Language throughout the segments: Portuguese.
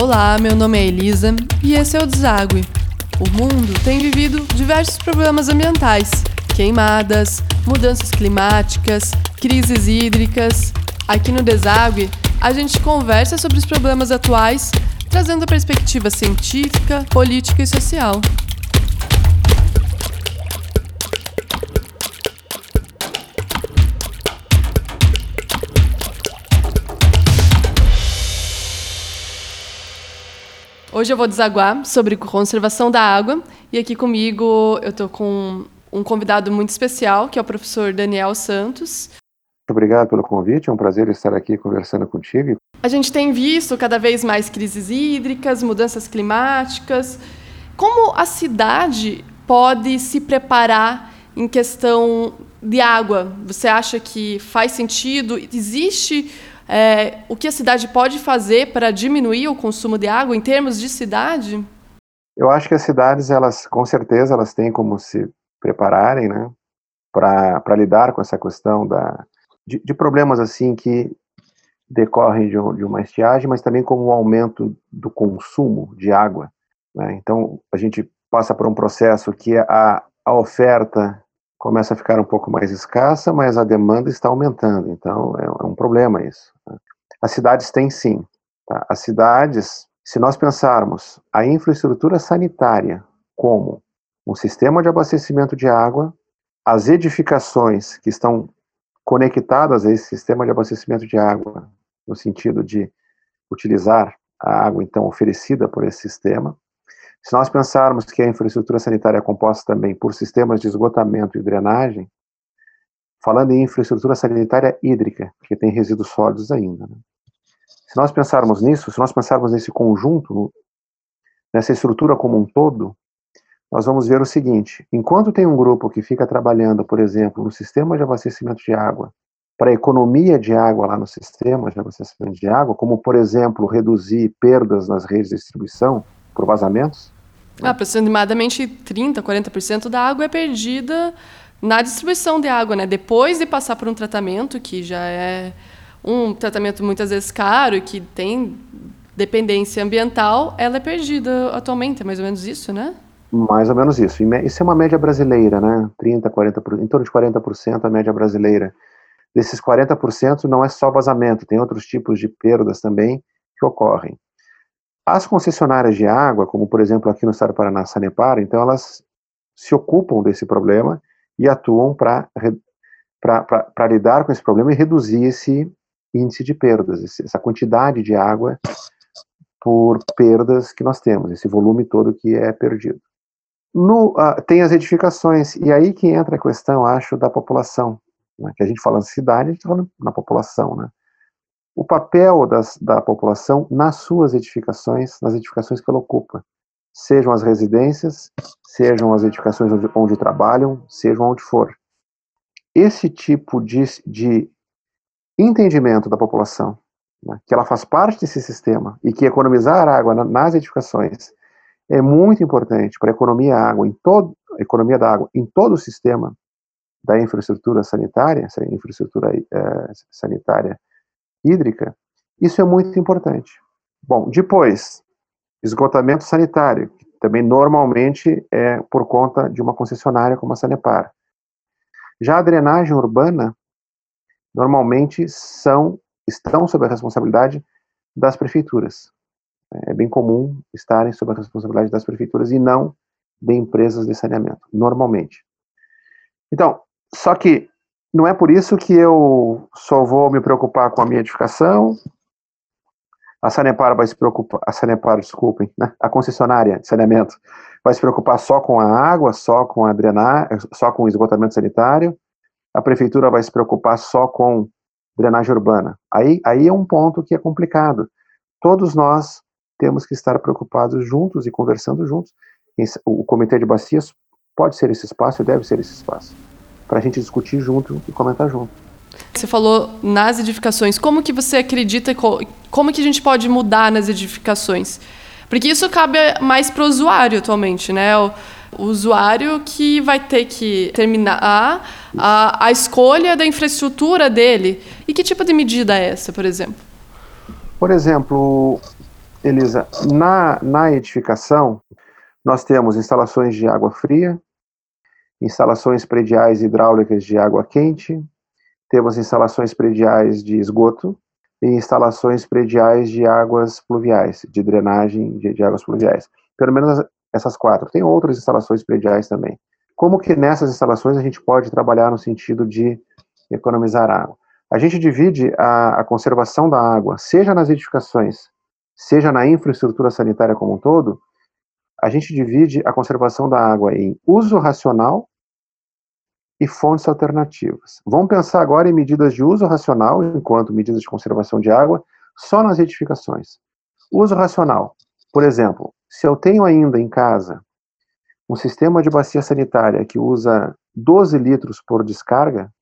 Olá, meu nome é Elisa e esse é o Deságue. O mundo tem vivido diversos problemas ambientais: queimadas, mudanças climáticas, crises hídricas. Aqui no Deságue, a gente conversa sobre os problemas atuais, trazendo a perspectiva científica, política e social. Hoje eu vou desaguar sobre conservação da água e aqui comigo eu estou com um convidado muito especial, que é o professor Daniel Santos. Muito obrigado pelo convite, é um prazer estar aqui conversando contigo. A gente tem visto cada vez mais crises hídricas, mudanças climáticas. Como a cidade pode se preparar em questão de água? Você acha que faz sentido? Existe é, o que a cidade pode fazer para diminuir o consumo de água em termos de cidade? Eu acho que as cidades, elas, com certeza, elas têm como se prepararem, né, para lidar com essa questão da, de, de, problemas assim que decorrem de, de, uma estiagem, mas também como o aumento do consumo de água. Né? Então, a gente passa por um processo que a, a oferta começa a ficar um pouco mais escassa, mas a demanda está aumentando. Então, é, é um problema isso. Tá? As cidades têm sim. Tá? As cidades, se nós pensarmos a infraestrutura sanitária como um sistema de abastecimento de água, as edificações que estão conectadas a esse sistema de abastecimento de água, no sentido de utilizar a água então oferecida por esse sistema, se nós pensarmos que a infraestrutura sanitária é composta também por sistemas de esgotamento e drenagem, falando em infraestrutura sanitária hídrica, porque tem resíduos sólidos ainda. Né? Se nós pensarmos nisso, se nós pensarmos nesse conjunto, nessa estrutura como um todo, nós vamos ver o seguinte: enquanto tem um grupo que fica trabalhando, por exemplo, no sistema de abastecimento de água, para economia de água lá no sistema de abastecimento de água, como, por exemplo, reduzir perdas nas redes de distribuição, por vazamentos. Ah, aproximadamente 30%, 40% da água é perdida na distribuição de água, né? Depois de passar por um tratamento que já é um tratamento muitas vezes caro e que tem dependência ambiental, ela é perdida atualmente, é mais ou menos isso, né? Mais ou menos isso. Isso é uma média brasileira, né? 30, 40%, em torno de 40% a média brasileira. Desses 40% não é só vazamento, tem outros tipos de perdas também que ocorrem. As concessionárias de água, como por exemplo aqui no estado do Paraná, Sanepar, então elas se ocupam desse problema e atuam para lidar com esse problema e reduzir esse índice de perdas, essa quantidade de água por perdas que nós temos, esse volume todo que é perdido. No, uh, tem as edificações, e aí que entra a questão, acho, da população. Né, que a gente fala na cidade, a gente fala na população. Né? O papel das, da população nas suas edificações, nas edificações que ela ocupa, sejam as residências, sejam as edificações onde, onde trabalham, sejam onde for. Esse tipo de, de entendimento da população, né, que ela faz parte desse sistema e que economizar água na, nas edificações é muito importante para a economia água em todo, economia da água em todo o sistema da infraestrutura sanitária, essa infraestrutura é, sanitária hídrica, isso é muito importante. Bom, depois, esgotamento sanitário, que também normalmente é por conta de uma concessionária como a Sanepar. Já a drenagem urbana, normalmente são, estão sob a responsabilidade das prefeituras. É bem comum estarem sob a responsabilidade das prefeituras e não de empresas de saneamento, normalmente. Então, só que não é por isso que eu só vou me preocupar com a minha edificação. A Sanepar vai se preocupar, a Sanepar, desculpem, né? a concessionária de saneamento vai se preocupar só com a água, só com a drenagem, só com o esgotamento sanitário. A prefeitura vai se preocupar só com drenagem urbana. Aí, aí é um ponto que é complicado. Todos nós temos que estar preocupados juntos e conversando juntos. O comitê de bacias pode ser esse espaço e deve ser esse espaço para a gente discutir junto e comentar junto. Você falou nas edificações. Como que você acredita, como que a gente pode mudar nas edificações? Porque isso cabe mais para o usuário atualmente, né? O, o, usuário que vai ter que terminar a, a escolha da infraestrutura dele. E que tipo de medida é essa, por exemplo? Por exemplo, Elisa, na, na edificação, nós temos instalações de água fria, instalações prediais hidráulicas de água quente, temos instalações prediais de esgoto e instalações prediais de águas pluviais, de drenagem de, de águas pluviais. Pelo menos essas quatro. Tem outras instalações prediais também. Como que nessas instalações a gente pode trabalhar no sentido de economizar água? A gente divide a, a conservação da água, seja nas edificações, seja na infraestrutura sanitária como um todo, a gente divide a conservação da água em uso racional e fontes alternativas. Vamos pensar agora em medidas de uso racional, enquanto medidas de conservação de água, só nas edificações. Uso racional. Por exemplo, se eu tenho ainda em casa um sistema de bacia sanitária que usa 12 litros por descarga,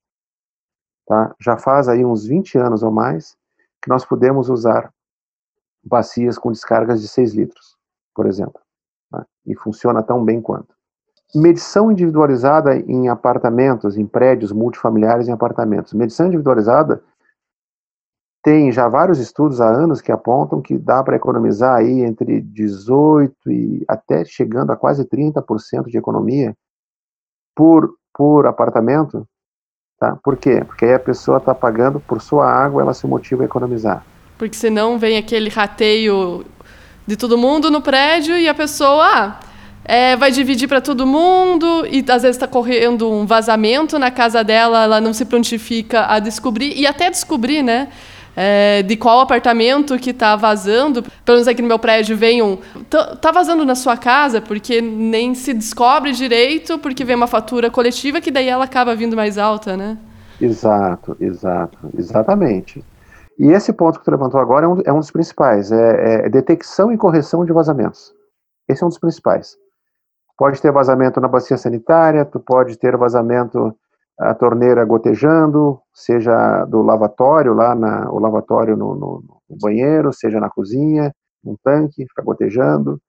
tá? já faz aí uns 20 anos ou mais que nós podemos usar bacias com descargas de 6 litros, por exemplo né, e funciona tão bem quanto. Medição individualizada em apartamentos, em prédios multifamiliares em apartamentos. Medição individualizada tem já vários estudos há anos que apontam que dá para economizar aí entre 18 e até chegando a quase 30% de economia por, por apartamento. Tá? Por quê? Porque aí a pessoa está pagando por sua água, ela se motiva a economizar. Porque senão vem aquele rateio de todo mundo no prédio e a pessoa ah, é, vai dividir para todo mundo e às vezes está correndo um vazamento na casa dela, ela não se prontifica a descobrir e até descobrir, né? É, de qual apartamento que está vazando. Pelo menos aqui no meu prédio vem um. Tá vazando na sua casa porque nem se descobre direito, porque vem uma fatura coletiva que daí ela acaba vindo mais alta, né? Exato, exato, exatamente. E esse ponto que tu levantou agora é um, é um dos principais, é, é, detecção e correção de vazamentos. Esse é um dos principais. Pode ter vazamento na bacia sanitária, tu pode ter vazamento a torneira gotejando, seja do lavatório, lá na, o lavatório no, no, no banheiro, seja na cozinha, um tanque, fica gotejando.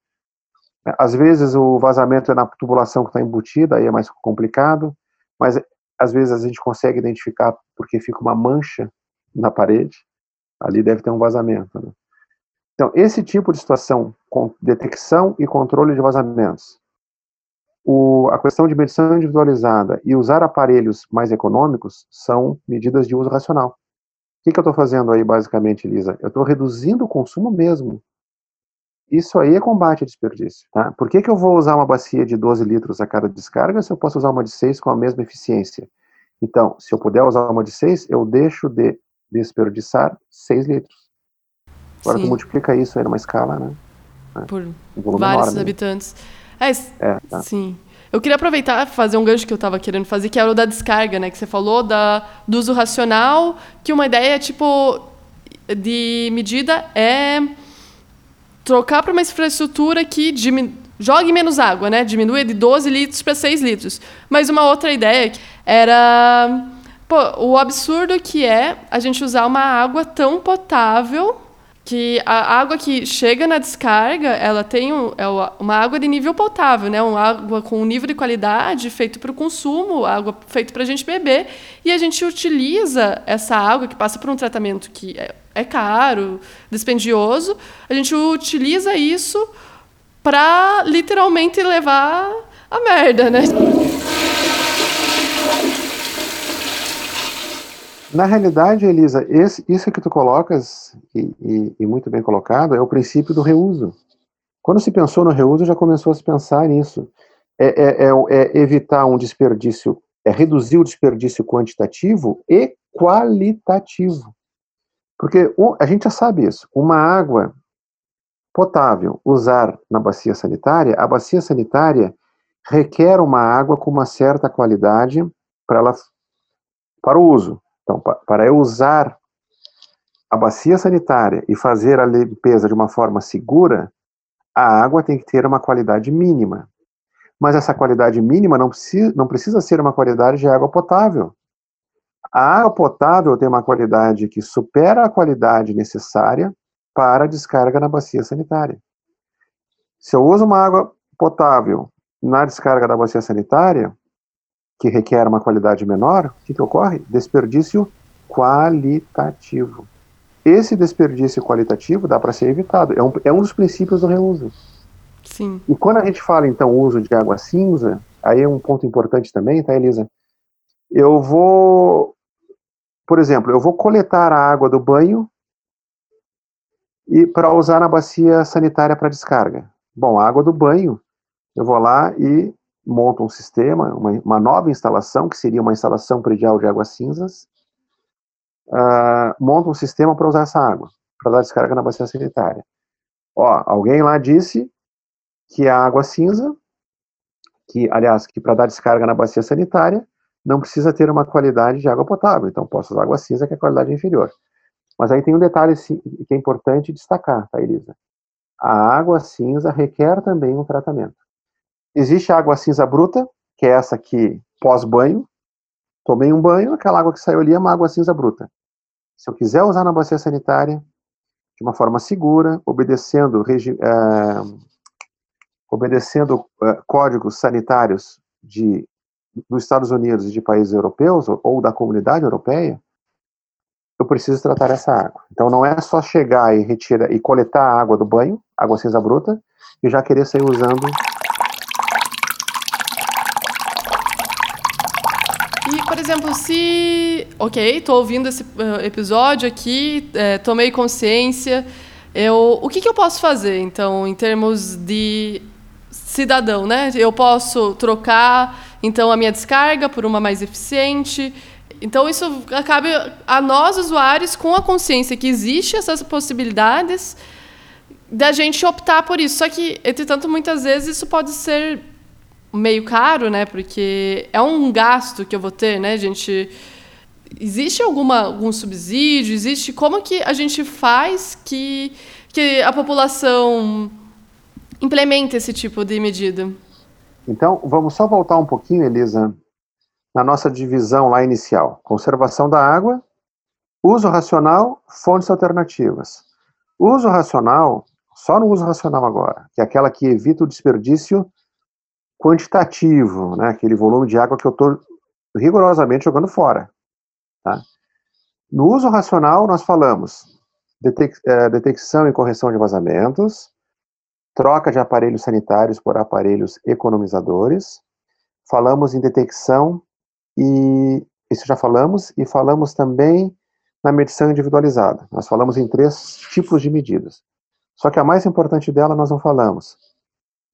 Às vezes o vazamento é na tubulação que está embutida, aí é mais complicado, mas às vezes a gente consegue identificar porque fica uma mancha na parede ali deve ter um vazamento. Né? Então, esse tipo de situação, com detecção e controle de vazamentos, o, a questão de medição individualizada e usar aparelhos mais econômicos são medidas de uso racional. O que, que eu estou fazendo aí, basicamente, Elisa? Eu estou reduzindo o consumo mesmo. Isso aí é combate a desperdício. Tá? Por que, que eu vou usar uma bacia de 12 litros a cada descarga se eu posso usar uma de 6 com a mesma eficiência? Então, se eu puder usar uma de 6, eu deixo de desperdiçar 6 litros. Agora Sim. tu multiplica isso aí numa escala, né? Por vários enorme. habitantes. É, é tá. Sim. Eu queria aproveitar e fazer um gancho que eu estava querendo fazer, que era o da descarga, né? Que você falou da, do uso racional, que uma ideia, tipo, de medida é trocar para uma infraestrutura que jogue menos água, né? Diminua de 12 litros para 6 litros. Mas uma outra ideia era Pô, o absurdo que é a gente usar uma água tão potável que a água que chega na descarga, ela tem um, é uma água de nível potável, né? Uma água com um nível de qualidade feito para o consumo, água feita para a gente beber, e a gente utiliza essa água que passa por um tratamento que é, é caro, dispendioso, a gente utiliza isso para literalmente levar a merda, né? Na realidade, Elisa, esse, isso que tu colocas, e, e, e, muito bem colocado, é o princípio do reuso. Quando se pensou no reuso, já começou a se pensar nisso. É, é, é, é evitar um desperdício, é reduzir o desperdício quantitativo e qualitativo. Porque a gente já sabe isso. Uma água potável usar na bacia sanitária, a bacia sanitária requer uma água com uma certa qualidade para ela para o uso. Então, para eu usar a bacia sanitária e fazer a limpeza de uma forma segura, a água tem que ter uma qualidade mínima. Mas essa qualidade mínima não precisa, não precisa ser uma qualidade de água potável. A água potável tem uma qualidade que supera a qualidade necessária para a descarga na bacia sanitária. Se eu uso uma água potável na descarga da bacia sanitária, que requer uma qualidade menor, o que, que ocorre? Desperdício qualitativo. esse desperdício qualitativo dá para ser evitado. É um, é um dos princípios do reuso. Sim. E quando a gente fala, então, uso de água cinza, aí é um ponto importante também, tá, Elisa? Eu vou, por exemplo, eu vou coletar a água do banho e para usar na bacia sanitária para descarga. Bom, a água do banho, eu vou lá e monto um sistema, uma, uma nova instalação, que seria uma instalação predial de águas cinzas, uh, monto um sistema para usar essa água, para dar descarga na bacia sanitária. Ó, alguém lá disse que a água cinza, que, aliás, que para dar descarga na bacia sanitária, não precisa ter uma qualidade de água potável, então posso usar água cinza, que é a qualidade inferior. Mas aí tem um detalhe que é importante destacar, tá, Elisa? A água cinza requer também um tratamento. Existe a água cinza bruta, que é essa aqui pós-banho. Tomei um banho, aquela água que saiu ali é uma água cinza bruta. Se eu quiser usar na bacia sanitária, de uma forma segura, obedecendo, é, obedecendo é, códigos sanitários de, dos Estados Unidos e de países europeus, ou, ou da comunidade europeia, eu preciso tratar essa água. Então não é só chegar e retirar e coletar a água do banho, água cinza bruta, e já querer sair usando. Por exemplo, se. Ok, estou ouvindo esse uh, episódio aqui, é, tomei consciência. Eu, o que, que eu posso fazer, então, em termos de cidadão, né? Eu posso trocar, então, a minha descarga por uma mais eficiente. Então, isso acaba a nós, usuários, com a consciência que existe essas possibilidades, da gente optar por isso. Só que, entretanto, muitas vezes isso pode ser meio caro, né? Porque é um gasto que eu vou ter, né, gente? Existe alguma, algum subsídio? Existe como que a gente faz que, que a população implemente esse tipo de medida? Então, vamos só voltar um pouquinho, Elisa, na nossa divisão lá inicial: conservação da água, uso racional, fontes alternativas. Uso racional, só no uso racional agora, que é aquela que evita o desperdício quantitativo, né, aquele volume de água que eu estou rigorosamente jogando fora. Tá? No uso racional, nós falamos detec é, detecção e correção de vazamentos, troca de aparelhos sanitários por aparelhos economizadores, falamos em detecção e isso já falamos, e falamos também na medição individualizada. Nós falamos em três tipos de medidas. Só que a mais importante dela nós não falamos.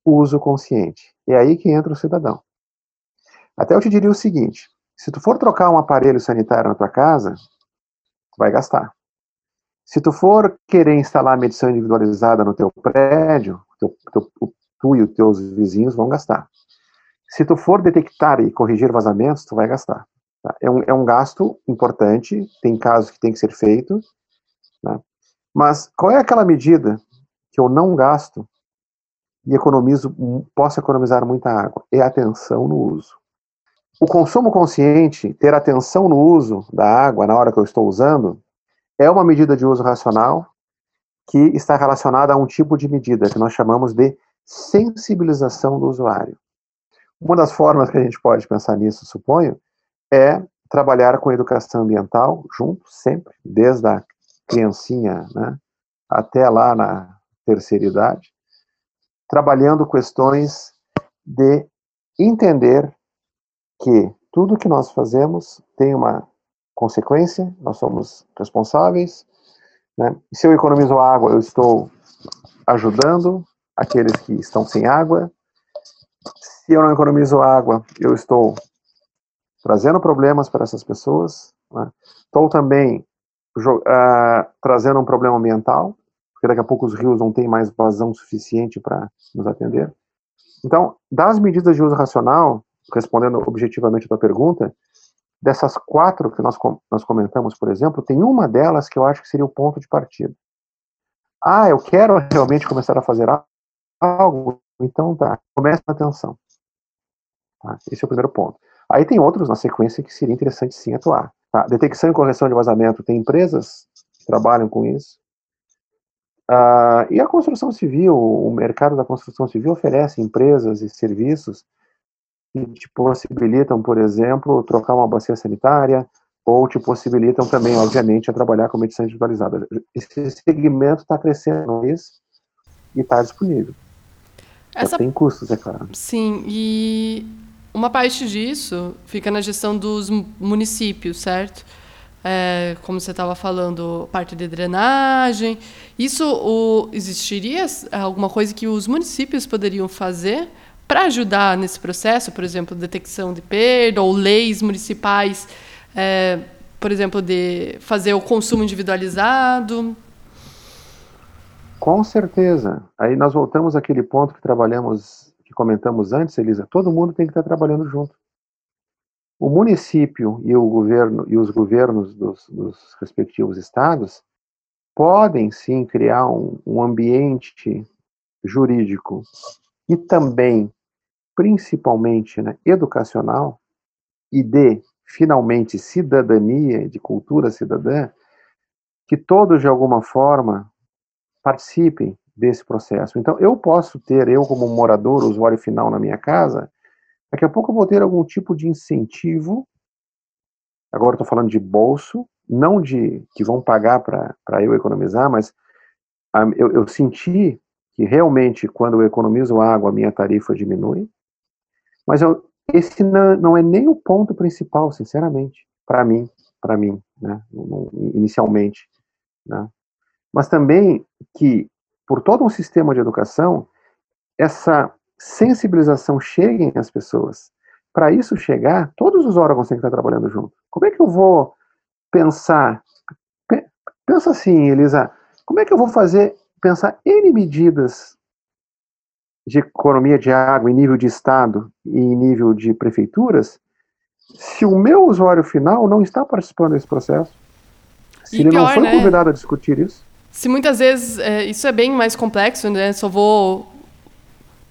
Uso consciente. É aí que entra o cidadão. Até eu te diria o seguinte: se tu for trocar um aparelho sanitário na tua casa, tu vai gastar. Se tu for querer instalar medição individualizada no teu prédio, teu, teu, tu e os teus vizinhos vão gastar. Se tu for detectar e corrigir vazamentos, tu vai gastar. Tá? É, um, é um gasto importante, tem casos que tem que ser feito, né? mas qual é aquela medida que eu não gasto e economizo, posso economizar muita água? É atenção no uso. O consumo consciente, ter atenção no uso da água na hora que eu estou usando, é uma medida de uso racional que está relacionada a um tipo de medida que nós chamamos de sensibilização do usuário. Uma das formas que a gente pode pensar nisso, suponho, é trabalhar com educação ambiental junto, sempre, desde a criancinha né, até lá na terceira idade, trabalhando questões de entender que tudo que nós fazemos tem uma consequência, nós somos responsáveis. Né? Se eu economizo água, eu estou ajudando aqueles que estão sem água, se eu não economizo água, eu estou trazendo problemas para essas pessoas. Né? Estou também uh, trazendo um problema ambiental, porque daqui a pouco os rios não têm mais vazão suficiente para nos atender. Então, das medidas de uso racional, respondendo objetivamente a tua pergunta, dessas quatro que nós, nós comentamos, por exemplo, tem uma delas que eu acho que seria o ponto de partida. Ah, eu quero realmente começar a fazer algo, então tá, comece a atenção. Tá? Esse é o primeiro ponto. Aí tem outros na sequência que seria interessante sim atuar. Tá? Detecção e correção de vazamento, tem empresas que trabalham com isso. Ah, e a construção civil, o mercado da construção civil oferece empresas e serviços que te possibilitam, por exemplo, trocar uma bacia sanitária, ou te possibilitam também, obviamente, a trabalhar com medicina individualizada. Esse segmento está crescendo e está disponível. Essa... tem custos, é claro. Sim, e uma parte disso fica na gestão dos municípios, certo? É, como você estava falando, parte de drenagem. Isso o, existiria alguma coisa que os municípios poderiam fazer para ajudar nesse processo, por exemplo, detecção de perda ou leis municipais, é, por exemplo, de fazer o consumo individualizado? Com certeza. Aí nós voltamos àquele ponto que trabalhamos, que comentamos antes, Elisa. Todo mundo tem que estar trabalhando junto. O município e o governo e os governos dos, dos respectivos estados podem sim criar um, um ambiente jurídico e também, principalmente, né, educacional e de finalmente cidadania, de cultura cidadã, que todos de alguma forma participem desse processo. Então, eu posso ter, eu como morador, usuário final na minha casa, daqui a pouco eu vou ter algum tipo de incentivo, agora estou falando de bolso, não de que vão pagar para eu economizar, mas um, eu, eu senti que realmente, quando eu economizo água, a minha tarifa diminui, mas eu, esse não, não é nem o ponto principal, sinceramente, para mim, para mim, né, inicialmente, né. Mas também que, por todo um sistema de educação, essa sensibilização chegue às pessoas. Para isso chegar, todos os órgãos têm que estar trabalhando junto. Como é que eu vou pensar? Pensa assim, Elisa, como é que eu vou fazer, pensar N medidas de economia de água em nível de Estado e em nível de prefeituras, se o meu usuário final não está participando desse processo? Se e ele pior, não foi né? convidado a discutir isso? se muitas vezes é, isso é bem mais complexo, né? Só vou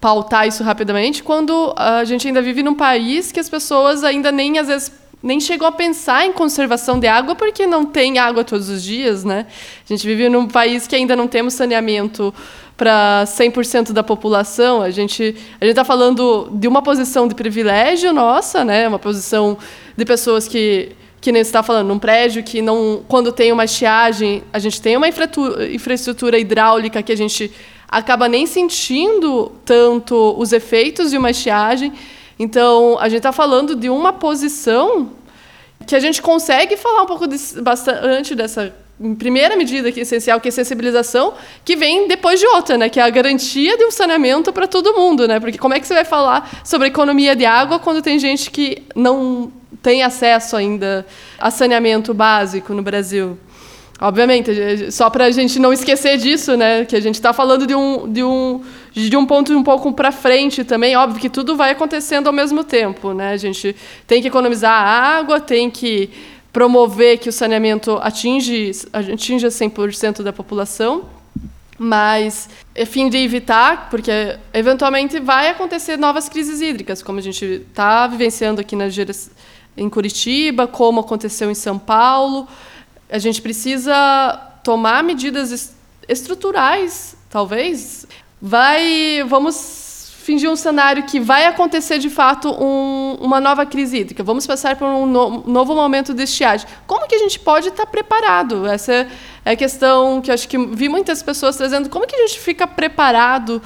pautar isso rapidamente quando a gente ainda vive num país que as pessoas ainda nem às vezes nem chegou a pensar em conservação de água porque não tem água todos os dias, né? A gente vive num país que ainda não temos saneamento para 100% da população. A gente a gente está falando de uma posição de privilégio nossa, né? Uma posição de pessoas que que nem está falando, num prédio que não, quando tem uma estiagem, a gente tem uma infraestrutura hidráulica que a gente acaba nem sentindo tanto os efeitos de uma estiagem. Então, a gente está falando de uma posição que a gente consegue falar um pouco de, bastante dessa primeira medida que é essencial, que é sensibilização, que vem depois de outra, né, que é a garantia de um saneamento para todo mundo, né? Porque como é que você vai falar sobre economia de água quando tem gente que não tem acesso ainda a saneamento básico no Brasil. Obviamente, só para a gente não esquecer disso, né? Que a gente está falando de um, de, um, de um ponto um pouco para frente também. Óbvio que tudo vai acontecendo ao mesmo tempo, né? A gente tem que economizar água, tem que promover que o saneamento atinge, atinja 100% da população, mas é fim de evitar, porque eventualmente vai acontecer novas crises hídricas, como a gente está vivenciando aqui na em Curitiba, como aconteceu em São Paulo. A gente precisa tomar medidas estruturais, talvez. Vai, vamos fingir um cenário que vai acontecer de fato um, uma nova crise hídrica. Vamos passar por um no, novo momento de estiagem. Como que a gente pode estar preparado? Essa é a questão que acho que vi muitas pessoas trazendo. Como que a gente fica preparado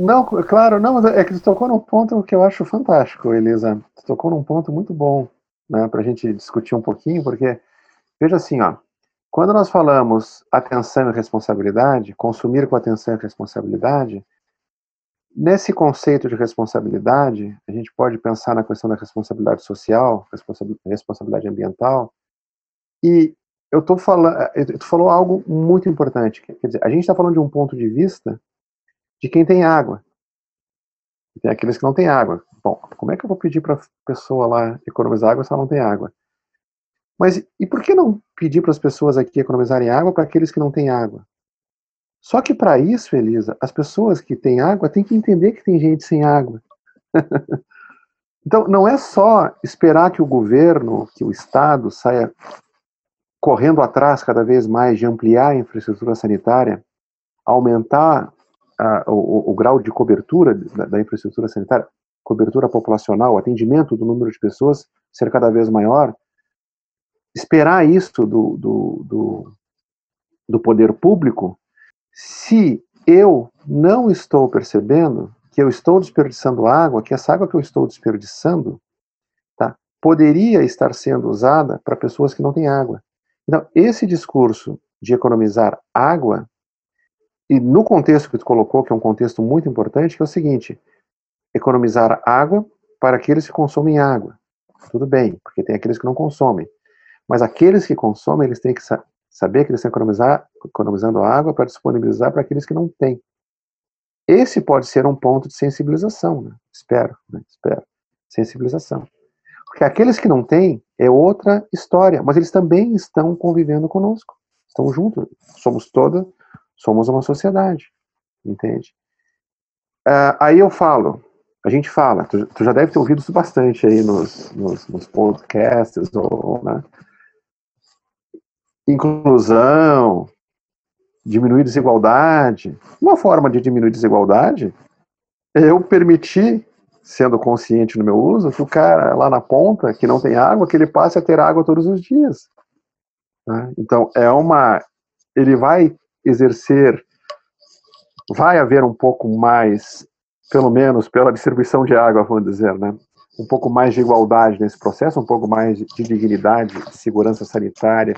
não, claro, não, mas é que você tocou num ponto que eu acho fantástico, Elisa. Você tocou num ponto muito bom né, para a gente discutir um pouquinho, porque, veja assim, ó, quando nós falamos atenção e responsabilidade, consumir com atenção e responsabilidade, nesse conceito de responsabilidade, a gente pode pensar na questão da responsabilidade social, responsabilidade ambiental, e eu estou falando, tu falou algo muito importante, quer dizer, a gente está falando de um ponto de vista de quem tem água, tem aqueles que não têm água. Bom, como é que eu vou pedir para a pessoa lá economizar água se ela não tem água? Mas e por que não pedir para as pessoas aqui economizarem água para aqueles que não têm água? Só que para isso, Elisa, as pessoas que têm água têm que entender que tem gente sem água. então, não é só esperar que o governo, que o Estado saia correndo atrás cada vez mais de ampliar a infraestrutura sanitária, aumentar o, o, grau de cobertura da, da, infraestrutura sanitária, cobertura populacional, atendimento do número de pessoas ser cada vez maior, esperar isso do, do, do, do poder público se eu não estou percebendo que eu estou desperdiçando água, que essa água que eu estou desperdiçando tá, poderia estar sendo usada para pessoas que não têm água. Então, esse discurso de economizar água, e no contexto que tu colocou, que é um contexto muito importante, que é o seguinte: economizar água para aqueles que consomem água. Tudo bem, porque tem aqueles que não consomem. Mas aqueles que consomem, eles têm que sa saber que eles estão economizando água para disponibilizar para aqueles que não têm. Esse pode ser um ponto de sensibilização, né? espero, né? espero, sensibilização. Porque aqueles que não têm é outra história, mas eles também estão convivendo conosco, estão juntos, somos toda, somos uma sociedade, entende? Uh, aí eu falo, a gente fala, tu, tu, já deve ter ouvido isso bastante aí nos, nos, nos podcasts, ou, né? Inclusão, diminuir desigualdade. Uma forma de diminuir desigualdade é eu permitir, sendo consciente no meu uso, que o cara lá na ponta, que não tem água, que ele passe a ter água todos os dias. Né? Então, é uma. Ele vai exercer. Vai haver um pouco mais, pelo menos pela distribuição de água, vamos dizer, né? um pouco mais de igualdade nesse processo, um pouco mais de dignidade, segurança sanitária,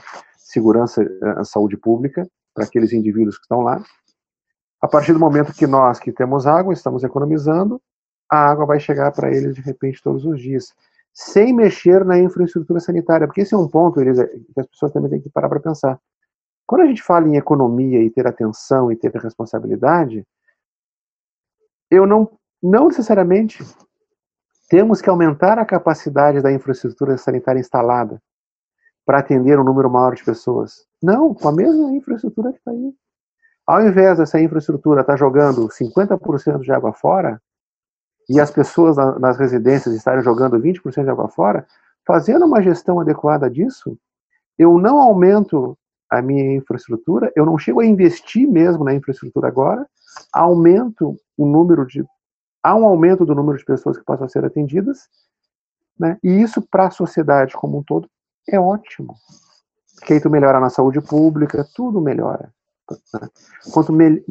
segurança à eh, saúde pública para aqueles indivíduos que estão lá. A partir do momento que nós que temos água estamos economizando, a água vai chegar para eles de repente todos os dias, sem mexer na infraestrutura sanitária, porque esse é um ponto, Elisa, que as pessoas também têm que parar para pensar. Quando a gente fala em economia e ter atenção e ter responsabilidade, eu não, não necessariamente temos que aumentar a capacidade da infraestrutura sanitária instalada para atender um número maior de pessoas. Não, com a mesma infraestrutura que está aí. Ao invés dessa infraestrutura estar tá jogando 50% de água fora, e as pessoas nas residências estarem jogando 20% de água fora, fazendo uma gestão adequada disso, eu não aumento a minha infraestrutura, eu não chego a investir mesmo na infraestrutura agora, aumento o número de. Há um aumento do número de pessoas que possam ser atendidas, né? e isso para a sociedade como um todo é ótimo. Porque aí tu melhora na saúde pública, tudo melhora. Né? Quanto me...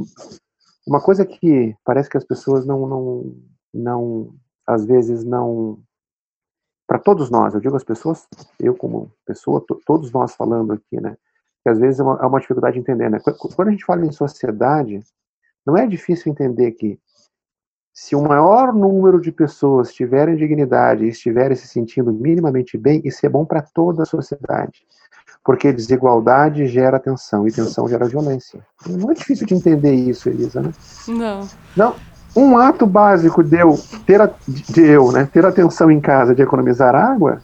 Uma coisa que parece que as pessoas não, não, não às vezes não. Para todos nós, eu digo as pessoas, eu como pessoa, todos nós falando aqui, né? Que às vezes é uma, é uma dificuldade de entender, né? Quando a gente fala em sociedade, não é difícil entender que se o maior número de pessoas tiverem dignidade e estiverem se sentindo minimamente bem, isso é bom para toda a sociedade. Porque desigualdade gera tensão e tensão gera violência. Não é difícil de entender isso, Elisa, né? Não. Não. Um ato básico de eu ter, a, de eu, né, ter atenção em casa de economizar água,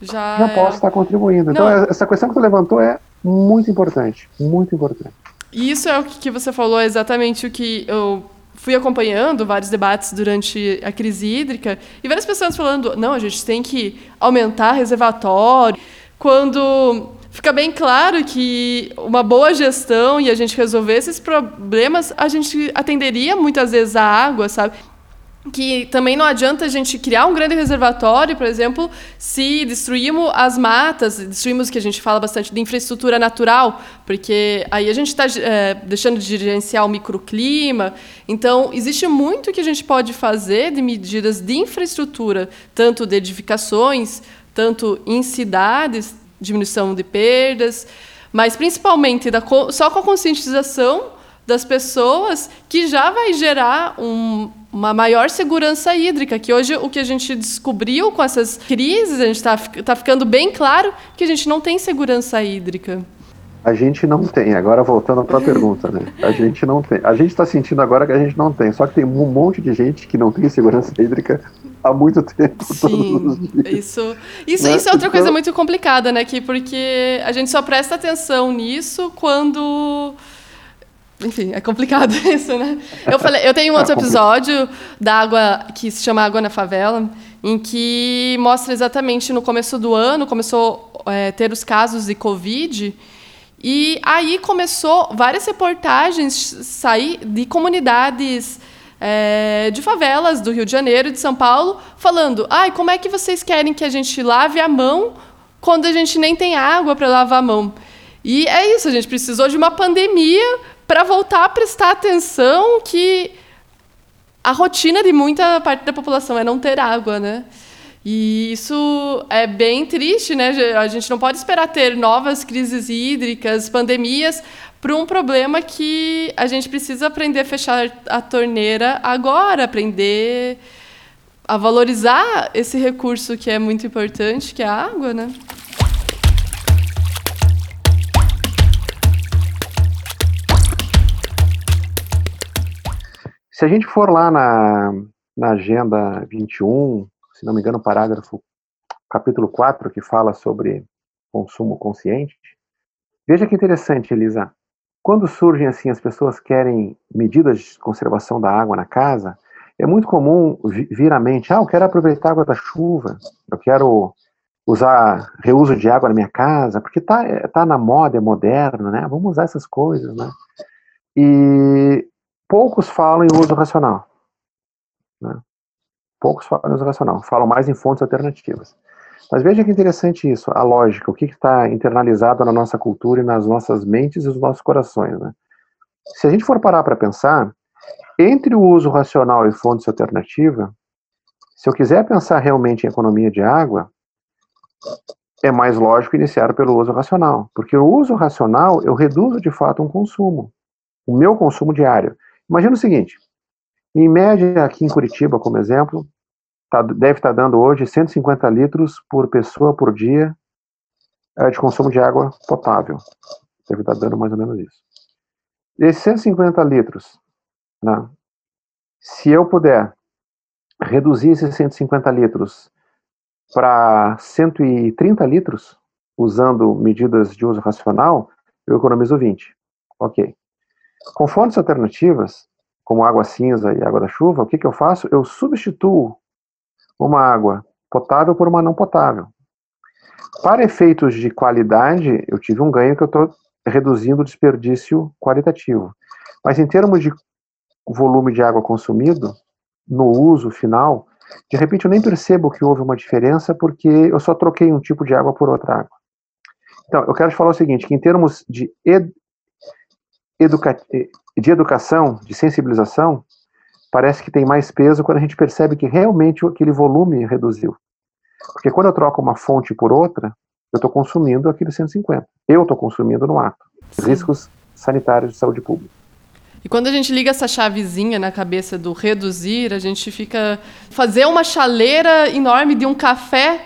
já, já posso estar contribuindo. Então, Não. Então, essa questão que você levantou é muito importante. Muito importante. Isso é o que você falou, é exatamente o que eu fui acompanhando vários debates durante a crise hídrica e várias pessoas falando: não, a gente tem que aumentar reservatório. Quando fica bem claro que uma boa gestão e a gente resolver esses problemas, a gente atenderia muitas vezes a água, sabe? Que também não adianta a gente criar um grande reservatório, por exemplo, se destruímos as matas, destruímos o que a gente fala bastante de infraestrutura natural, porque aí a gente está é, deixando de gerenciar o microclima. Então, existe muito que a gente pode fazer de medidas de infraestrutura, tanto de edificações, tanto em cidades, diminuição de perdas, mas principalmente da, só com a conscientização das pessoas que já vai gerar um, uma maior segurança hídrica, que hoje o que a gente descobriu com essas crises, a gente está tá ficando bem claro que a gente não tem segurança hídrica. A gente não tem. Agora voltando para a pergunta, né? A gente não tem. A gente está sentindo agora que a gente não tem. Só que tem um monte de gente que não tem segurança hídrica há muito tempo. Sim, isso. Isso, né? isso é outra então... coisa muito complicada, né? Que porque a gente só presta atenção nisso quando enfim, é complicado isso, né? Eu falei, eu tenho um outro episódio da água que se chama Água na Favela, em que mostra exatamente no começo do ano começou a é, ter os casos de Covid e aí começou várias reportagens sair de comunidades é, de favelas do Rio de Janeiro e de São Paulo falando, ai, como é que vocês querem que a gente lave a mão quando a gente nem tem água para lavar a mão. E é isso, a gente precisou de uma pandemia para voltar a prestar atenção que a rotina de muita parte da população é não ter água, né? E isso é bem triste, né? A gente não pode esperar ter novas crises hídricas, pandemias, para um problema que a gente precisa aprender a fechar a torneira agora, aprender a valorizar esse recurso que é muito importante, que é a água, né? Se a gente for lá na, na Agenda 21, se não me engano, parágrafo capítulo 4, que fala sobre consumo consciente, veja que interessante, Elisa. Quando surgem assim, as pessoas querem medidas de conservação da água na casa, é muito comum vir à mente, ah, eu quero aproveitar a água da chuva, eu quero usar reuso de água na minha casa, porque tá, tá na moda, é moderno, né? Vamos usar essas coisas, né? E poucos falam em uso racional. Né? Poucos falam em uso racional, falam mais em fontes alternativas. Mas veja que interessante isso, a lógica, o que está internalizado na nossa cultura e nas nossas mentes e nos nossos corações. Né? Se a gente for parar para pensar, entre o uso racional e fontes alternativas, se eu quiser pensar realmente em economia de água, é mais lógico iniciar pelo uso racional, porque o uso racional eu reduzo de fato um consumo, o meu consumo diário. Imagina o seguinte, em média aqui em Curitiba, como exemplo, tá, deve estar tá dando hoje 150 litros por pessoa por dia é, de consumo de água potável. Deve estar tá dando mais ou menos isso. Esses 150 litros, né, se eu puder reduzir esses 150 litros para 130 litros, usando medidas de uso racional, eu economizo 20. Ok. Com fontes alternativas, como água cinza e água da chuva, o que, que eu faço? Eu substituo uma água potável por uma não potável. Para efeitos de qualidade, eu tive um ganho que eu estou reduzindo o desperdício qualitativo. Mas em termos de volume de água consumido, no uso final, de repente eu nem percebo que houve uma diferença porque eu só troquei um tipo de água por outra água. Então, eu quero te falar o seguinte, que em termos de, educa de educação, de sensibilização, parece que tem mais peso quando a gente percebe que realmente aquele volume reduziu. Porque quando eu troco uma fonte por outra, eu estou consumindo aquele 150. Eu estou consumindo no ato. Sim. Riscos sanitários de saúde pública. E quando a gente liga essa chavezinha na cabeça do reduzir, a gente fica. Fazer uma chaleira enorme de um café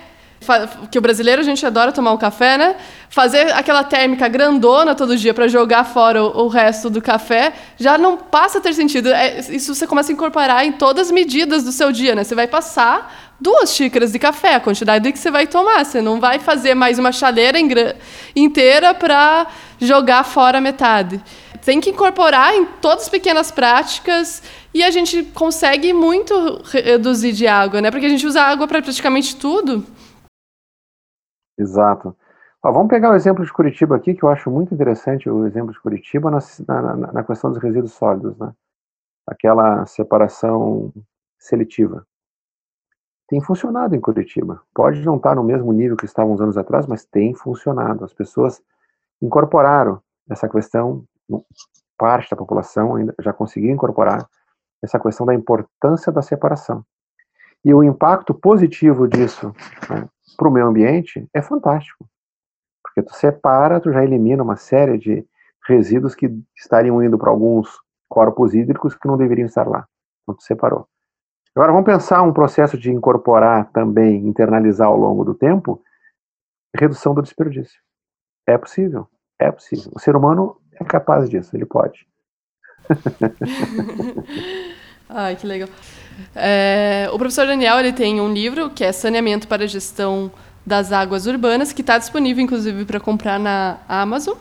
que o brasileiro a gente adora tomar um café, né? Fazer aquela térmica grandona todo dia para jogar fora o, o, resto do café já não passa a ter sentido. É, isso você começa a incorporar em todas as medidas do seu dia, né? Você vai passar duas xícaras de café, a quantidade que você vai tomar. Você não vai fazer mais uma chaleira inteira para jogar fora metade. Tem que incorporar em todas as pequenas práticas e a gente consegue muito reduzir de água, né? Porque a gente usa água para praticamente tudo. Exato. Ó, vamos pegar o exemplo de Curitiba aqui, que eu acho muito interessante o exemplo de Curitiba na, na, na questão dos resíduos sólidos, né? Aquela separação seletiva. Tem funcionado em Curitiba. Pode não estar no mesmo nível que estava uns anos atrás, mas tem funcionado. As pessoas incorporaram essa questão, parte da população ainda já conseguiu incorporar essa questão da importância da separação. E o impacto positivo disso né, para o meio ambiente é fantástico. Porque tu separa, tu já elimina uma série de resíduos que estariam indo para alguns corpos hídricos que não deveriam estar lá. Então tu separou. Agora vamos pensar um processo de incorporar também, internalizar ao longo do tempo, redução do desperdício. É possível, é possível. O ser humano é capaz disso, ele pode. Ai, que legal. É, o professor Daniel ele tem um livro que é Saneamento para a Gestão das Águas Urbanas, que está disponível, inclusive, para comprar na Amazon.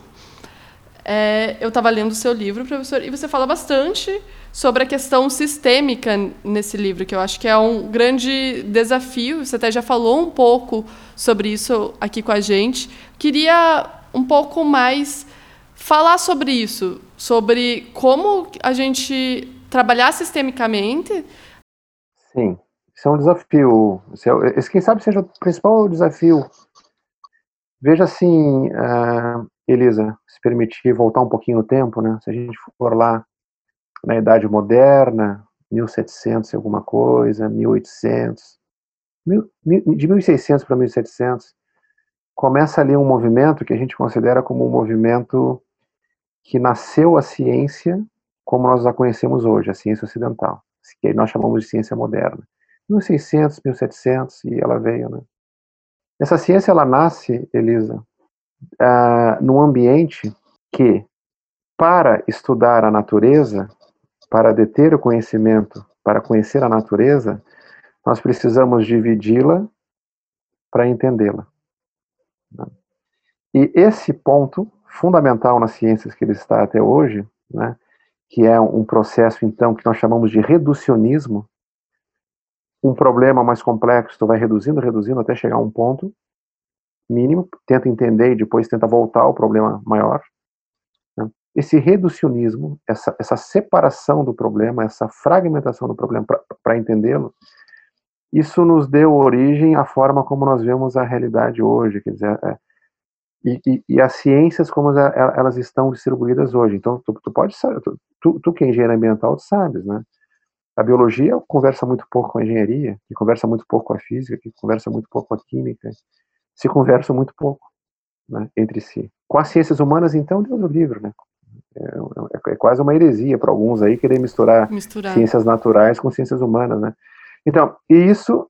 É, eu estava lendo o seu livro, professor, e você fala bastante sobre a questão sistêmica nesse livro, que eu acho que é um grande desafio. Você até já falou um pouco sobre isso aqui com a gente. Queria um pouco mais falar sobre isso, sobre como a gente trabalhar sistemicamente. Sim, isso é um desafio. É esse, quem sabe seja o principal desafio Veja assim, uh, Elisa, se permitir voltar um pouquinho no tempo, né? Se a gente for lá na Idade Moderna, 1700 e alguma coisa, 1800, mil, de 1600 para 1700, começa ali um movimento que a gente considera como um movimento que nasceu a ciência como nós a conhecemos hoje, a ciência ocidental, que nós chamamos de ciência moderna. 1600, 1700 e ela veio, né? Essa ciência ela nasce, Elisa, uh, num ambiente que, para estudar a natureza, para deter o conhecimento, para conhecer a natureza, nós precisamos dividi-la para entendê-la. Né? E esse ponto fundamental nas ciências que ele está até hoje, né, que é um processo então que nós chamamos de reducionismo, um problema mais complexo, tu vai reduzindo, reduzindo até chegar a um ponto mínimo, tenta entender e depois tenta voltar ao problema maior. Né? Esse reducionismo, essa, essa separação do problema, essa fragmentação do problema para entendê-lo, isso nos deu origem à forma como nós vemos a realidade hoje, quer dizer, é, e, e, e, as ciências como elas estão distribuídas hoje. Então, tu, tu pode saber, tu, tu, que é engenheiro ambiental, tu sabes, né? A biologia conversa muito pouco com a engenharia, que conversa muito pouco com a física, que conversa muito pouco com a química, se conversam muito pouco né, entre si. Com as ciências humanas, então, Deus o livre, né? É, é, é quase uma heresia para alguns aí querer misturar, misturar, ciências naturais com ciências humanas, né? Então, e isso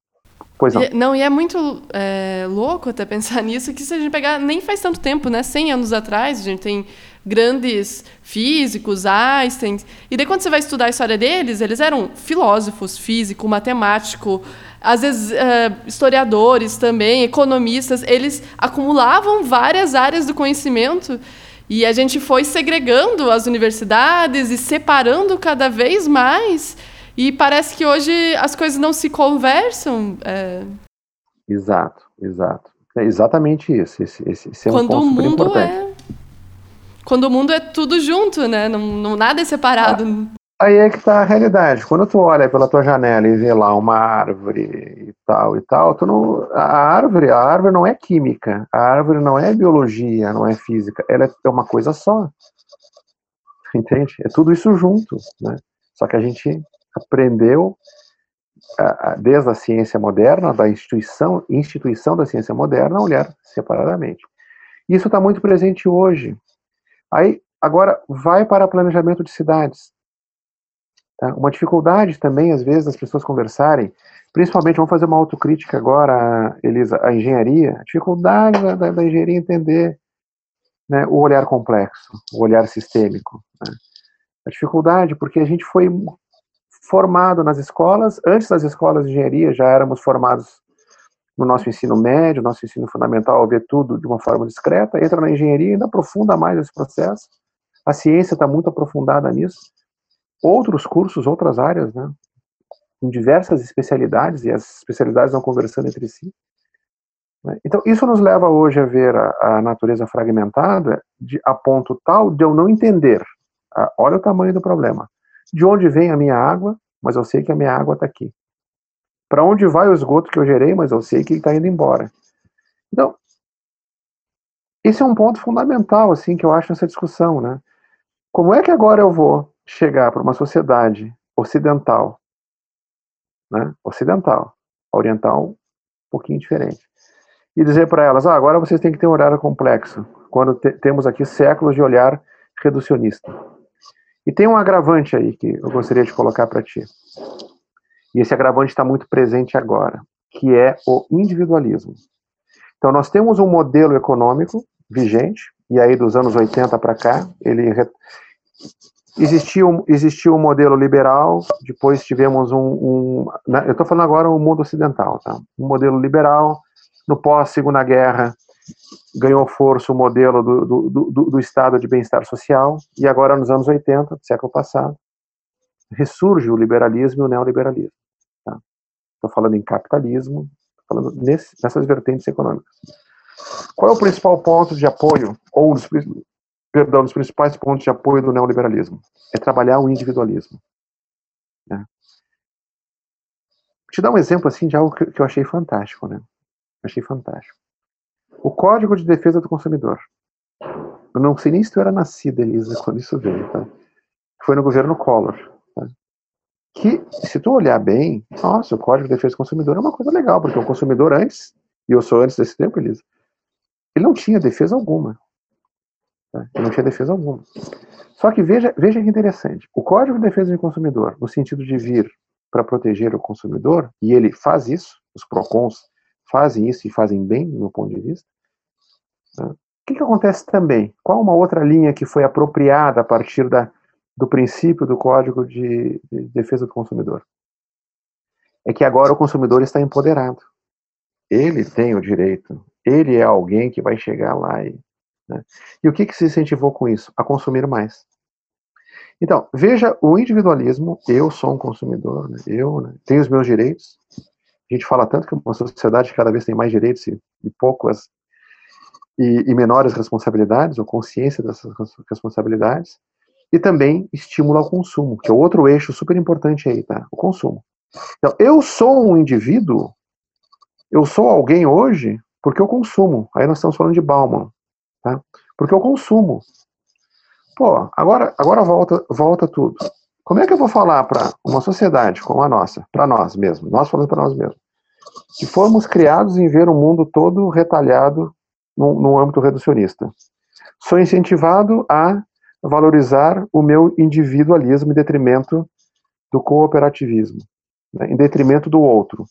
Pois não. E, não, e é muito é, louco até pensar nisso, que se a gente pegar, nem faz tanto tempo, né? 100 anos atrás, a gente tem grandes físicos, Einstein. E daí, quando você vai estudar a história deles, eles eram filósofos, físico, matemático, às vezes uh, historiadores também, economistas. Eles acumulavam várias áreas do conhecimento e a gente foi segregando as universidades e separando cada vez mais. E parece que hoje as coisas não se conversam. É... Exato, exato. É exatamente isso. Esse, esse, esse é Quando um ponto o mundo é quando o mundo é tudo junto, né? Não, não nada é separado. Ah, aí é que tá a realidade. Quando tu olha pela tua janela e vê lá uma árvore e tal e tal, tu não, a árvore, a árvore não é química, a árvore não é biologia, não é física, ela é uma coisa só. Entende? É tudo isso junto, né? Só que a gente aprendeu desde a ciência moderna, da instituição, instituição da ciência moderna, a olhar separadamente. Isso está muito presente hoje. Aí, agora, vai para planejamento de cidades. Tá? Uma dificuldade também, às vezes, das pessoas conversarem, principalmente, vamos fazer uma autocrítica agora, Elisa, a engenharia, a dificuldade da, da, da engenharia entender né, o olhar complexo, o olhar sistêmico. Né? A dificuldade, porque a gente foi formado nas escolas, antes das escolas de engenharia já éramos formados no nosso ensino médio, nosso ensino fundamental, ver tudo de uma forma discreta, entra na engenharia e ainda aprofunda mais esse processo. A ciência está muito aprofundada nisso. Outros cursos, outras áreas, né? Com diversas especialidades, e as especialidades não conversando entre si. Né? Então, isso nos leva hoje a ver a, a natureza fragmentada de, a ponto tal de eu não entender. Ah, olha o tamanho do problema. De onde vem a minha água, mas eu sei que a minha água está aqui para onde vai o esgoto que eu gerei, mas eu sei que ele está indo embora. Então, esse é um ponto fundamental, assim, que eu acho nessa discussão, né? Como é que agora eu vou chegar para uma sociedade ocidental, né? Ocidental, oriental, um pouquinho diferente, e dizer para elas, ah, agora vocês têm que ter um olhar complexo, quando te temos aqui séculos de olhar reducionista. E tem um agravante aí que eu gostaria de colocar para ti. E esse agravante está muito presente agora, que é o individualismo. Então, nós temos um modelo econômico vigente, e aí dos anos 80 para cá, ele existiu, existiu um modelo liberal, depois tivemos um, um eu estou falando agora o mundo ocidental, tá? um modelo liberal, no pós-segunda guerra, ganhou força o modelo do, do, do, do estado de bem-estar social, e agora nos anos 80, século passado, ressurge o liberalismo e o neoliberalismo. Estou falando em capitalismo, falando nesse, nessas vertentes econômicas. Qual é o principal ponto de apoio, ou um dos, perdão, dos principais pontos de apoio do neoliberalismo? É trabalhar o individualismo. Né? Te dar um exemplo assim de algo que, que eu achei fantástico, né? Achei fantástico. Código de Defesa do Consumidor. Eu não sei nem se tu era nascida, Elisa, quando isso veio, tá? Foi no governo Collor. Tá? Que, se tu olhar bem, nossa, o Código de Defesa do Consumidor é uma coisa legal, porque o consumidor antes, e eu sou antes desse tempo, Elisa, ele não tinha defesa alguma. Tá? Ele não tinha defesa alguma. Só que veja, veja que interessante. O Código de Defesa do Consumidor, no sentido de vir para proteger o consumidor, e ele faz isso, os PROCONs fazem isso e fazem bem, do meu ponto de vista. O que, que acontece também? Qual uma outra linha que foi apropriada a partir da, do princípio do Código de, de Defesa do Consumidor? É que agora o consumidor está empoderado. Ele tem o direito, ele é alguém que vai chegar lá e. Né? E o que, que se incentivou com isso? A consumir mais. Então, veja o individualismo, eu sou um consumidor, né? eu né? tenho os meus direitos. A gente fala tanto que uma sociedade cada vez tem mais direitos e, e poucas e, e, menores responsabilidades, ou consciência dessas responsabilidades, e também estímulo ao consumo, que é outro eixo super importante aí, tá? O consumo. Então, eu sou um indivíduo, eu sou alguém hoje porque eu consumo. Aí nós estamos falando de Bauman, tá? Porque eu consumo. Pô, agora, agora volta, volta tudo. Como é que eu vou falar para uma sociedade como a nossa, para nós mesmos, nós falando para nós mesmos, que fomos criados em ver o mundo todo retalhado no, âmbito reducionista? Sou incentivado a valorizar o meu individualismo em detrimento do cooperativismo, né, em detrimento do outro.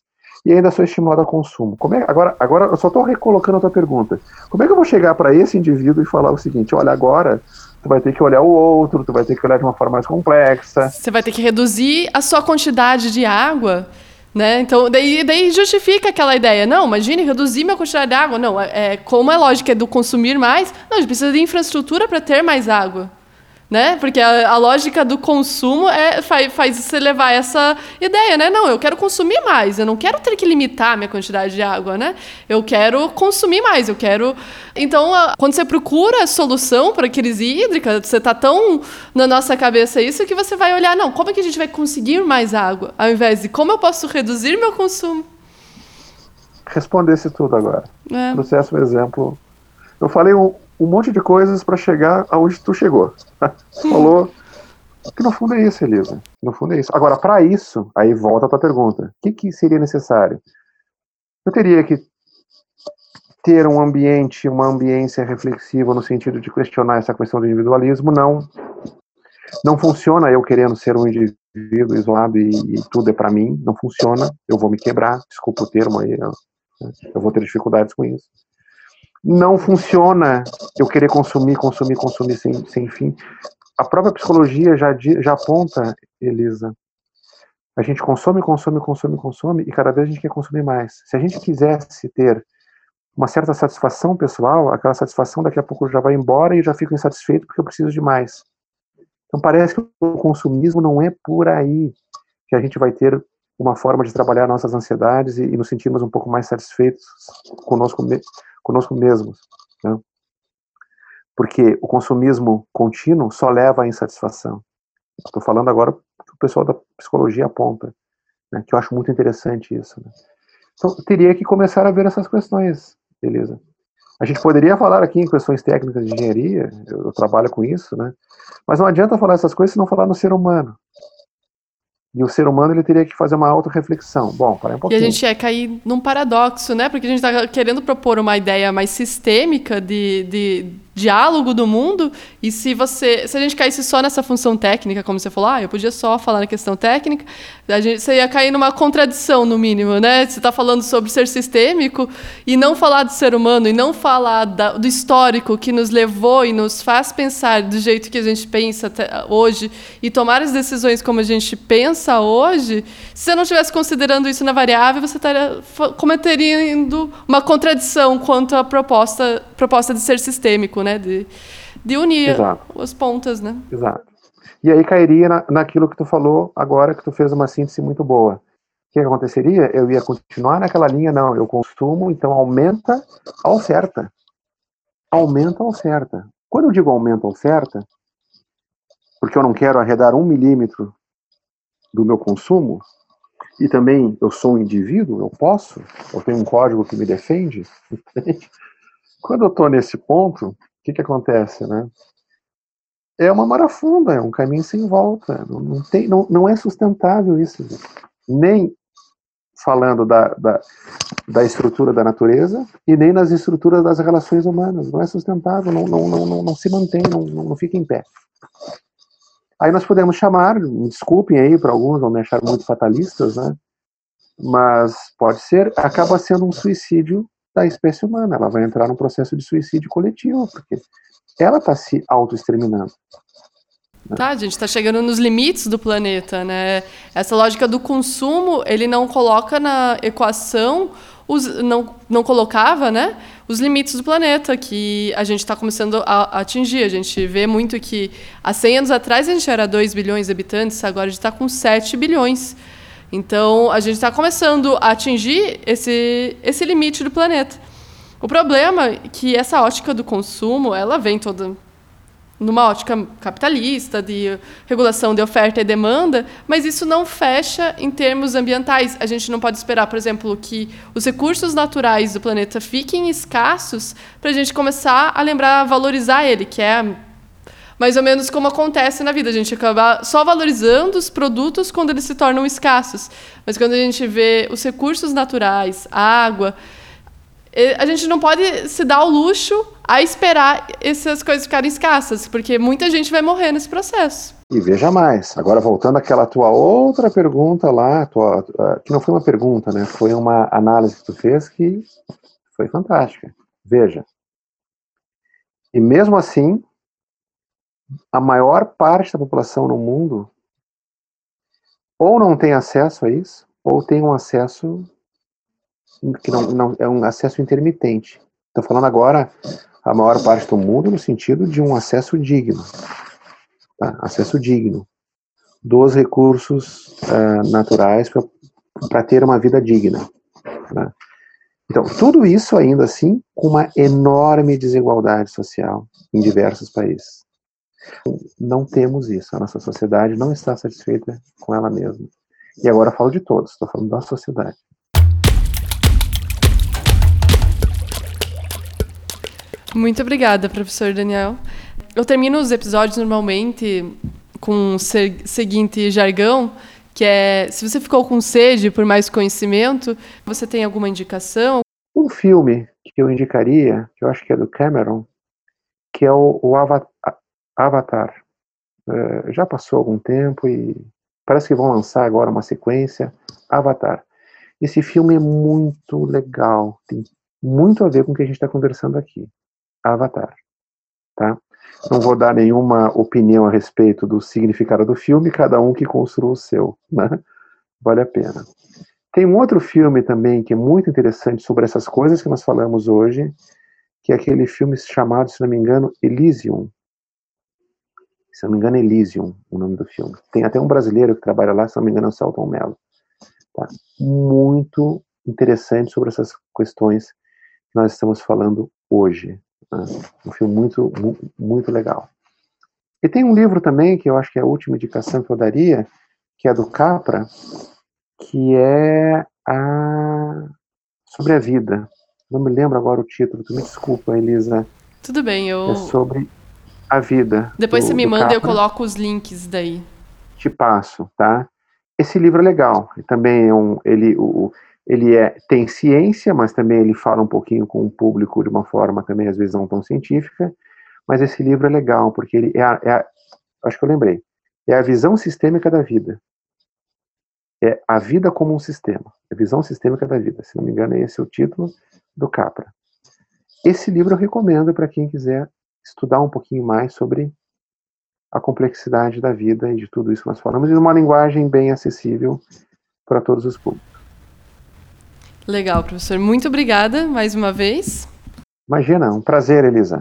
E ainda sou estimulado ao consumo. Como é, agora, agora, eu só estou recolocando a tua pergunta. Como é que eu vou chegar para esse indivíduo e falar o seguinte: olha, agora tu vai ter que olhar o outro, tu vai ter que olhar de uma forma mais complexa. Você vai ter que reduzir a sua quantidade de água, né? Então, daí, daí justifica aquela ideia. Não, imagine reduzir minha quantidade de água. Não, é, é como é lógica é do consumir mais, não, a gente precisa de infraestrutura para ter mais água né? Porque a, a, lógica do consumo é, faz, faz você levar essa ideia, né? Não, eu quero consumir mais, eu não quero ter que limitar a minha quantidade de água, né? Eu quero consumir mais, eu quero. Então, a, quando você procura a solução para a crise hídrica, você está tão na nossa cabeça isso que você vai olhar, não, como é que a gente vai conseguir mais água? Ao invés de como eu posso reduzir meu consumo. Respondesse tudo agora. É. Trouxesse um exemplo. Eu falei um, um monte de coisas para chegar aonde tu chegou. Falou que no fundo é isso, Elisa. No fundo é isso. Agora, para isso, aí volta a tua pergunta. O que, que seria necessário? Eu teria que ter um ambiente, uma ambiência reflexiva no sentido de questionar essa questão do individualismo, não. Não funciona eu querendo ser um indivíduo isolado e, e tudo é para mim, não funciona. Eu vou me quebrar, desculpa o termo aí, eu, eu vou ter dificuldades com isso não funciona eu querer consumir, consumir, consumir sem, sem fim. A própria psicologia já, já aponta, Elisa, a gente consome, consome, consome, consome, e cada vez a gente quer consumir mais. Se a gente quisesse ter uma certa satisfação pessoal, aquela satisfação daqui a pouco já vai embora e já fico insatisfeito porque eu preciso de mais. Então parece que o consumismo não é por aí que a gente vai ter uma forma de trabalhar nossas ansiedades e, e nos sentirmos um pouco mais satisfeitos conosco, conosco mesmos. Né? Porque o consumismo contínuo só leva à insatisfação. Estou falando agora que o pessoal da psicologia aponta, né, que eu acho muito interessante isso. Né? Então, teria que começar a ver essas questões, beleza? A gente poderia falar aqui em questões técnicas de engenharia, eu, trabalho com isso, né? Mas não adianta falar essas coisas se não falar no ser humano. E o ser humano ele teria que fazer uma autorreflexão. Bom, para um pouquinho. E a gente é cair num paradoxo, né? Porque a gente está querendo propor uma ideia mais sistêmica de, de diálogo do mundo. E se você, se a gente caísse só nessa função técnica, como você falou, ah, eu podia só falar na questão técnica, a gente, você ia cair numa contradição, no mínimo, né? Você está falando sobre ser sistêmico e não falar do ser humano, e não falar da, do histórico que nos levou e nos faz pensar do jeito que a gente pensa hoje e tomar as decisões como a gente pensa hoje. Se você não estivesse considerando isso na variável, você estaria cometeria uma contradição quanto à proposta, proposta de ser sistêmico né? De, de unir Exato. as pontas, né? Exato. E aí cairia na, naquilo que tu falou agora, que tu fez uma síntese muito boa. O que aconteceria? Eu ia continuar naquela linha, não, eu consumo, então aumenta a oferta. Aumenta a oferta. Quando eu digo aumenta a oferta, porque eu não quero arredar um milímetro do meu consumo, e também eu sou um indivíduo, eu posso, eu tenho um código que me defende, quando eu estou nesse ponto, que, que acontece, né? É uma marafunda, é um caminho sem volta. Não, não, tem, não, não é sustentável isso. Nem falando da, da, da, estrutura da natureza e nem nas estruturas das relações humanas. Não é sustentável, não, não, não, não, não se mantém, não, não fica em pé. Aí nós podemos chamar, me desculpem aí para alguns, vão me achar muito fatalistas, né? Mas pode ser, acaba sendo um suicídio da espécie humana. Ela vai entrar num processo de suicídio coletivo, porque ela está se autoexterminando. Né? Tá, a gente está chegando nos limites do planeta, né? Essa lógica do consumo, ele não coloca na equação, os, não, não colocava, né? Os limites do planeta que a gente está começando a, a, atingir. A gente vê muito que há 100 anos atrás a gente era 2 bilhões de habitantes, agora a gente está com 7 bilhões. Então, a gente está começando a atingir esse, esse limite do planeta. O problema é que essa ótica do consumo, ela vem toda numa ótica capitalista, de regulação de oferta e demanda, mas isso não fecha em termos ambientais. A gente não pode esperar, por exemplo, que os recursos naturais do planeta fiquem escassos para a gente começar a lembrar, valorizar ele, que é mais ou menos como acontece na vida. A gente acaba só valorizando os produtos quando eles se tornam escassos. Mas quando a gente vê os recursos naturais, água, a gente não pode se dar o luxo a esperar essas coisas ficarem escassas, porque muita gente vai morrer nesse processo. E veja mais, agora voltando àquela tua outra pergunta lá, tua, que não foi uma pergunta, né? Foi uma análise que tu fez que foi fantástica. Veja. E mesmo assim, a maior parte da população no mundo ou não tem acesso a isso, ou tem um acesso que não, não é um acesso intermitente. Estou falando agora a maior parte do mundo no sentido de um acesso digno, tá? acesso digno dos recursos uh, naturais para ter uma vida digna. Né? Então, tudo isso ainda assim com uma enorme desigualdade social em diversos países. Não temos isso, a nossa sociedade não está satisfeita com ela mesma. E agora eu falo de todos, estou falando da sociedade. Muito obrigada, professor Daniel. Eu termino os episódios normalmente com o seguinte jargão, que é, se você ficou com sede por mais conhecimento, você tem alguma indicação? Um filme que eu indicaria, que eu acho que é do Cameron, que é o, o Avatar. Uh, já passou algum tempo e parece que vão lançar agora uma sequência, Avatar. Esse filme é muito legal, tem muito a ver com o que a gente está conversando aqui. Avatar. Tá? Não vou dar nenhuma opinião a respeito do significado do filme, cada um que construa o seu. Né? Vale a pena. Tem um outro filme também que é muito interessante sobre essas coisas que nós falamos hoje, que é aquele filme chamado, se não me engano, Elysium. Se não me engano, Elysium, o nome do filme. Tem até um brasileiro que trabalha lá, se não me engano, é o Celton Mello. Tá? Muito interessante sobre essas questões que nós estamos falando hoje. Um filme muito, muito legal. E tem um livro também, que eu acho que é a última indicação que eu daria, que é do Capra, que é a... sobre a vida. Não me lembro agora o título, tu me desculpa, Elisa. Tudo bem, eu... É sobre a vida. Depois do, você me manda e eu coloco os links daí. Te passo, tá? Esse livro é legal. Também é um, ele, o, ele é, tem ciência, mas também ele fala um pouquinho com o público de uma forma também às vezes não tão científica, mas esse livro é legal, porque ele é, a, é a, acho que eu lembrei, é a visão sistêmica da vida. É a vida como um sistema, a visão sistêmica da vida. Se não me engano, esse é o título do Capra. Esse livro eu recomendo para quem quiser estudar um pouquinho mais sobre a complexidade da vida e de tudo isso que nós falamos, e numa linguagem bem acessível para todos os públicos. Legal, professor. Muito obrigada mais uma vez. Imagina, um prazer, Elisa.